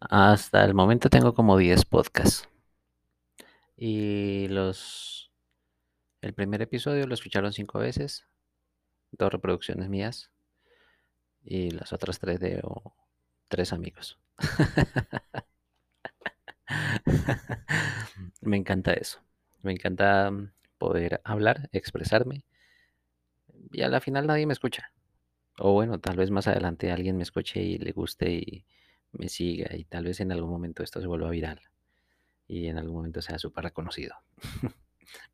Hasta el momento tengo como 10 podcasts. Y los. El primer episodio lo escucharon cinco veces. Dos reproducciones mías. Y las otras tres de tres amigos. Me encanta eso. Me encanta poder hablar, expresarme. Y a la final nadie me escucha. O bueno, tal vez más adelante alguien me escuche y le guste y me siga. Y tal vez en algún momento esto se vuelva viral. Y en algún momento sea súper reconocido.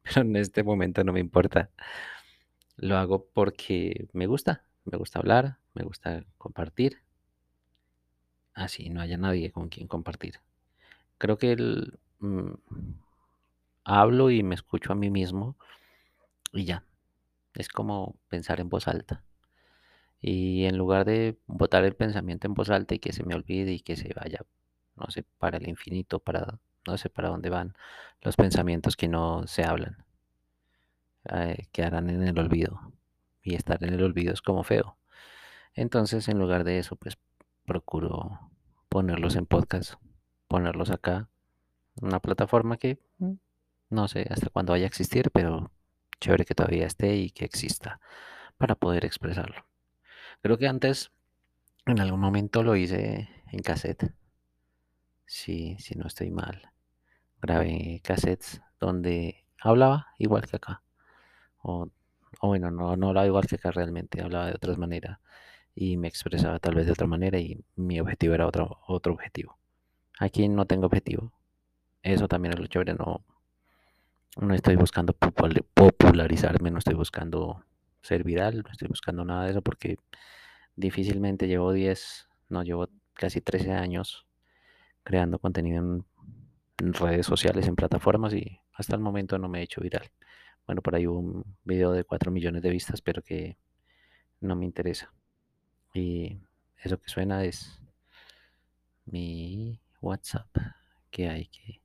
Pero en este momento no me importa. Lo hago porque me gusta. Me gusta hablar, me gusta compartir. Así no haya nadie con quien compartir. Creo que el, mm, hablo y me escucho a mí mismo y ya. Es como pensar en voz alta. Y en lugar de botar el pensamiento en voz alta y que se me olvide y que se vaya, no sé, para el infinito, para no sé para dónde van los pensamientos que no se hablan, eh, quedarán en el olvido. Y estar en el olvido es como feo. Entonces, en lugar de eso, pues procuro ponerlos en podcast, ponerlos acá, una plataforma que mm, no sé hasta cuándo vaya a existir, pero chévere que todavía esté y que exista para poder expresarlo. Creo que antes, en algún momento lo hice en cassette. Sí, si no estoy mal. Grabé cassettes donde hablaba igual que acá. O, bueno, no, no hablaba igual que acá realmente, hablaba de otras maneras y me expresaba tal vez de otra manera y mi objetivo era otro, otro objetivo. Aquí no tengo objetivo. Eso también es lo chévere, no, no estoy buscando popularizarme, no estoy buscando ser viral, no estoy buscando nada de eso porque difícilmente llevo 10, no, llevo casi 13 años creando contenido en, redes sociales, en plataformas y hasta el momento no me he hecho viral. Bueno, por ahí hubo un video de 4 millones de vistas, pero que no me interesa. Y eso que suena es mi WhatsApp que hay que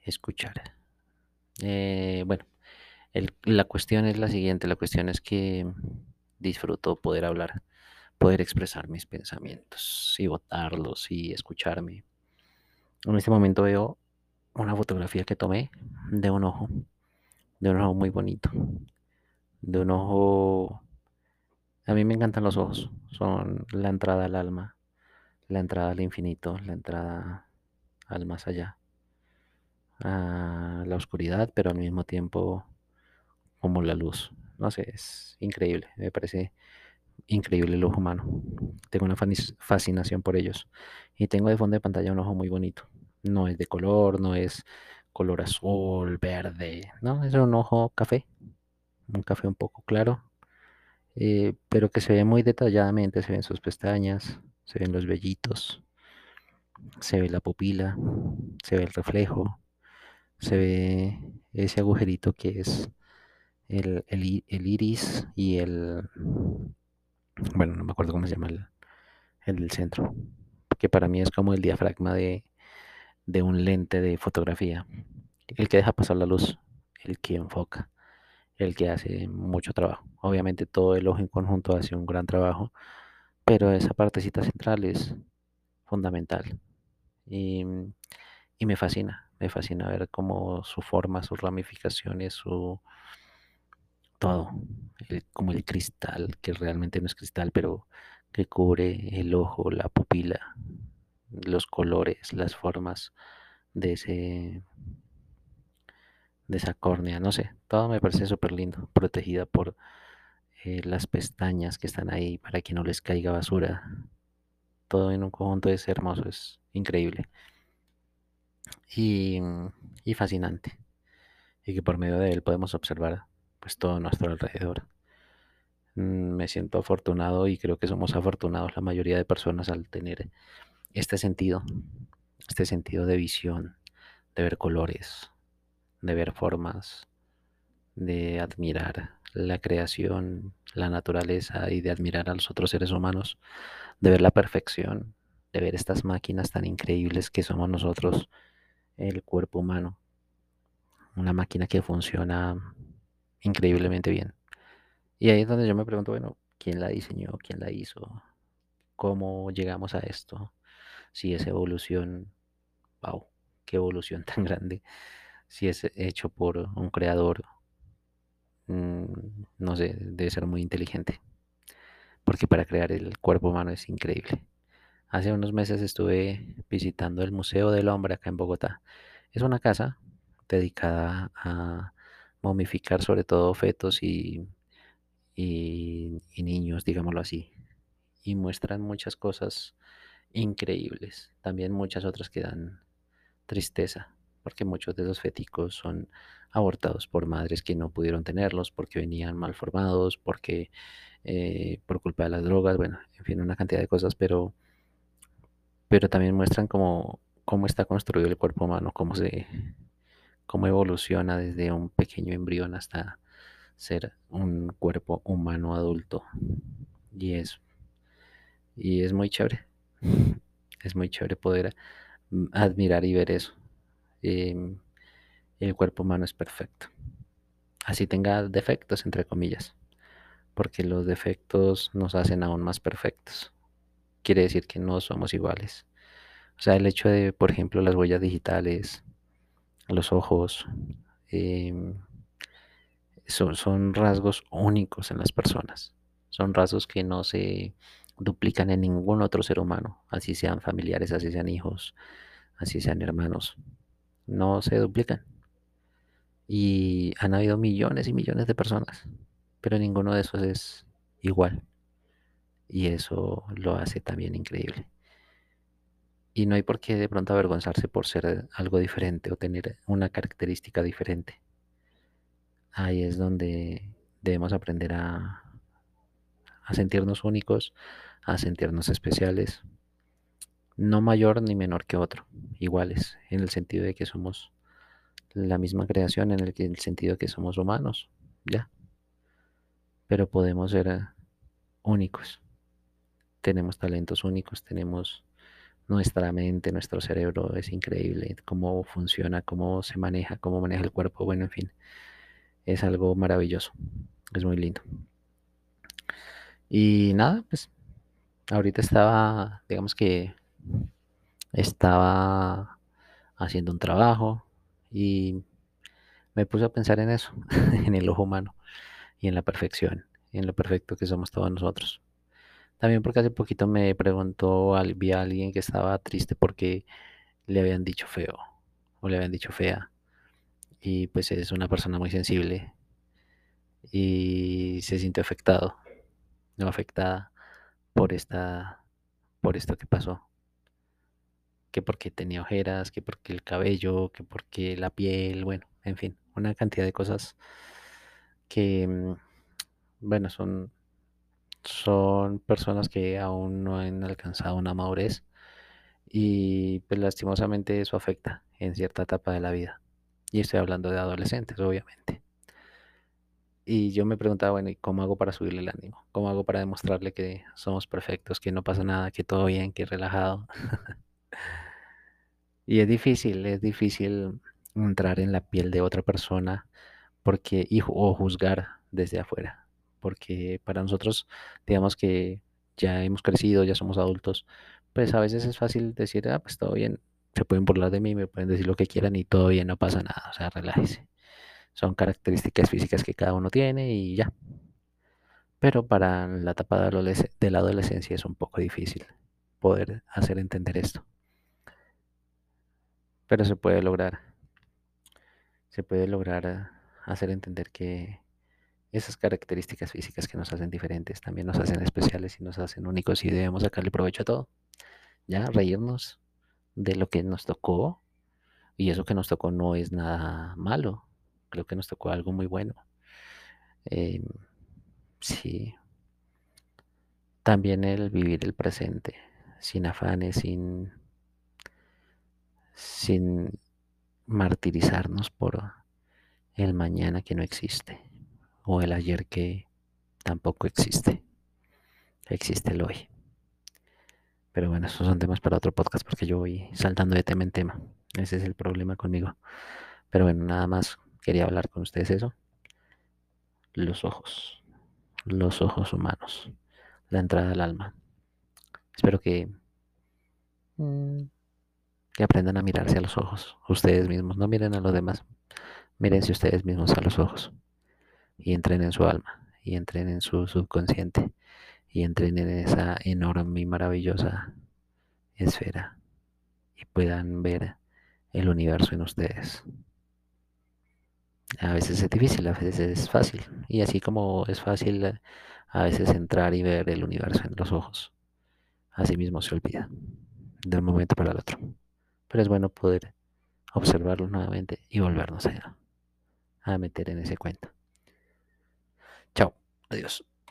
escuchar. Eh, bueno, la cuestión es la siguiente, la cuestión es que disfruto poder hablar, poder expresar mis pensamientos y votarlos y escucharme. En este momento veo una fotografía que tomé de un ojo, de un ojo muy bonito, de un ojo... A mí me encantan los ojos, son la entrada al alma, la entrada al infinito, la entrada al más allá a la oscuridad, pero al mismo tiempo como la luz. No sé, es increíble, me parece increíble el ojo humano. Tengo una fascinación por ellos. Y tengo de fondo de pantalla un ojo muy bonito. No es de color, no es color azul, verde, no, es un ojo café. Un café un poco claro, eh, pero que se ve muy detalladamente, se ven sus pestañas, se ven los vellitos, se ve la pupila, se ve el reflejo, se ve ese agujerito que es el, iris y el, bueno, no me acuerdo cómo se llama el, el centro, que para mí es como el diafragma de, de un lente de fotografía, el que deja pasar la luz, el que enfoca, el que hace mucho trabajo. Obviamente todo el ojo en conjunto hace un gran trabajo, pero esa partecita central es fundamental. Y, y me fascina, me fascina ver cómo su forma, sus ramificaciones, su todo, como el cristal, que realmente no es cristal, pero que cubre el ojo, la pupila, los colores, las formas de ese de esa córnea, no sé, todo me parece súper lindo, protegida por eh, las pestañas que están ahí para que no les caiga basura. Todo en un conjunto es hermoso, es increíble y, fascinante. Y que por medio de él podemos observar pues todo nuestro alrededor. Mm, me siento afortunado y creo que somos afortunados la mayoría de personas al tener este sentido, este sentido de visión, de ver colores, de ver formas, de admirar la creación, la naturaleza y de admirar a los otros seres humanos, de ver la perfección, de ver estas máquinas tan increíbles que somos nosotros el cuerpo humano. Una máquina que funciona increíblemente bien. Y ahí es donde yo me pregunto, bueno, ¿quién la diseñó? ¿Quién la hizo? ¿Cómo llegamos a esto? si es evolución, wow, qué evolución tan grande, si es hecho por un creador, mm, no sé, debe ser muy inteligente, porque para crear el cuerpo humano es increíble. Hace unos meses estuve visitando el Museo del Hombre acá en Bogotá. Es una casa dedicada a momificar sobre todo fetos y, y, niños, digámoslo así. Y muestran muchas cosas increíbles. También muchas otras que dan tristeza, porque muchos de esos feticos son abortados por madres que no pudieron tenerlos, porque venían mal formados, porque eh, por culpa de las drogas, bueno, en fin, una cantidad de cosas, pero, pero también muestran cómo, cómo está construido el cuerpo humano, cómo se cómo evoluciona desde un pequeño embrión hasta ser un cuerpo humano adulto. Y es, y es muy chévere. Es muy chévere poder mm, admirar y ver eso. Em, el cuerpo humano es perfecto. Así tenga defectos, entre comillas. Porque los defectos nos hacen aún más perfectos. Quiere decir que no somos iguales. O sea, el hecho de, por ejemplo, las huellas digitales, los ojos, em, son, son rasgos únicos en las personas. Son rasgos que no se duplican en ningún otro ser humano, así sean familiares, así sean hijos, así sean hermanos. No se duplican. Y han habido millones y millones de personas, pero ninguno de esos es igual. Y eso lo hace también increíble. Y no hay por qué de pronto avergonzarse por ser algo diferente o tener una característica diferente. Ahí es donde debemos aprender a, a sentirnos únicos, a sentirnos especiales, no mayor ni menor que otro, iguales, en el sentido de que somos la misma creación, en el, el sentido de que somos humanos, ya. Pero podemos ser eh, únicos. Tenemos talentos únicos, tenemos nuestra mente, nuestro cerebro es increíble, cómo funciona, cómo se maneja, cómo maneja el cuerpo, bueno, en fin, es algo maravilloso, es muy lindo. Y nada, pues ahorita estaba, digamos que estaba haciendo un trabajo y me puse a pensar en eso, en el ojo humano y en la perfección, en lo perfecto que somos todos nosotros. También porque hace poquito me preguntó, vi a alguien que estaba triste porque le habían dicho feo o le habían dicho fea. Y pues es una persona muy sensible y se sintió afectado, no afectada por esta, por esto que pasó. Que porque tenía ojeras, que porque el cabello, que porque la piel, bueno, en fin, una cantidad de cosas que, mm, bueno, son son personas que aún no han alcanzado una madurez y pues lastimosamente eso afecta en cierta etapa de la vida. Y estoy hablando de adolescentes, obviamente. Y yo me preguntaba, bueno, ¿y cómo hago para subirle el ánimo? ¿Cómo hago para demostrarle que somos perfectos, que no pasa nada, que todo bien, que relajado? y es difícil, es difícil entrar en la piel de otra persona porque o juzgar desde afuera porque para nosotros, digamos que ya hemos crecido, ya somos adultos, pues a veces es fácil decir, ah, pues todo bien, se pueden burlar de mí, me pueden decir lo que quieran y todo bien, no pasa nada, o sea, relájese. Son características físicas que cada uno tiene y ya. Pero para la etapa de la adolescencia es un poco difícil poder hacer entender esto. Pero se puede lograr. Se puede lograr hacer entender que esas características físicas que nos hacen diferentes también nos hacen especiales y nos hacen únicos y debemos sacarle provecho a todo. Ya, reírnos de lo que nos tocó y eso que nos tocó no es nada malo. Creo que nos tocó algo muy bueno. Em, sí. También el vivir el presente, sin afanes, sin, sin martirizarnos por el mañana que no existe o el ayer que tampoco existe. Existe el hoy. Pero bueno, esos son temas para otro podcast porque yo voy saltando de tema en tema. Ese es el problema conmigo. Pero bueno, nada más quería hablar con ustedes eso. Los ojos. Los ojos humanos. La entrada al alma. Espero que mm, que aprendan a mirarse a los ojos, ustedes mismos, no miren a los demás, mírense ustedes mismos a los ojos y entren en su alma y entren en su subconsciente y entren en esa enorme y maravillosa esfera y puedan ver el universo en ustedes. A veces es difícil, a veces es fácil. Y así como es fácil a veces entrar y ver el universo en los ojos, así mismo se olvida de un momento para el otro. Pero es bueno poder observarlo nuevamente y volvernos a, a meter en ese cuento. Adiós.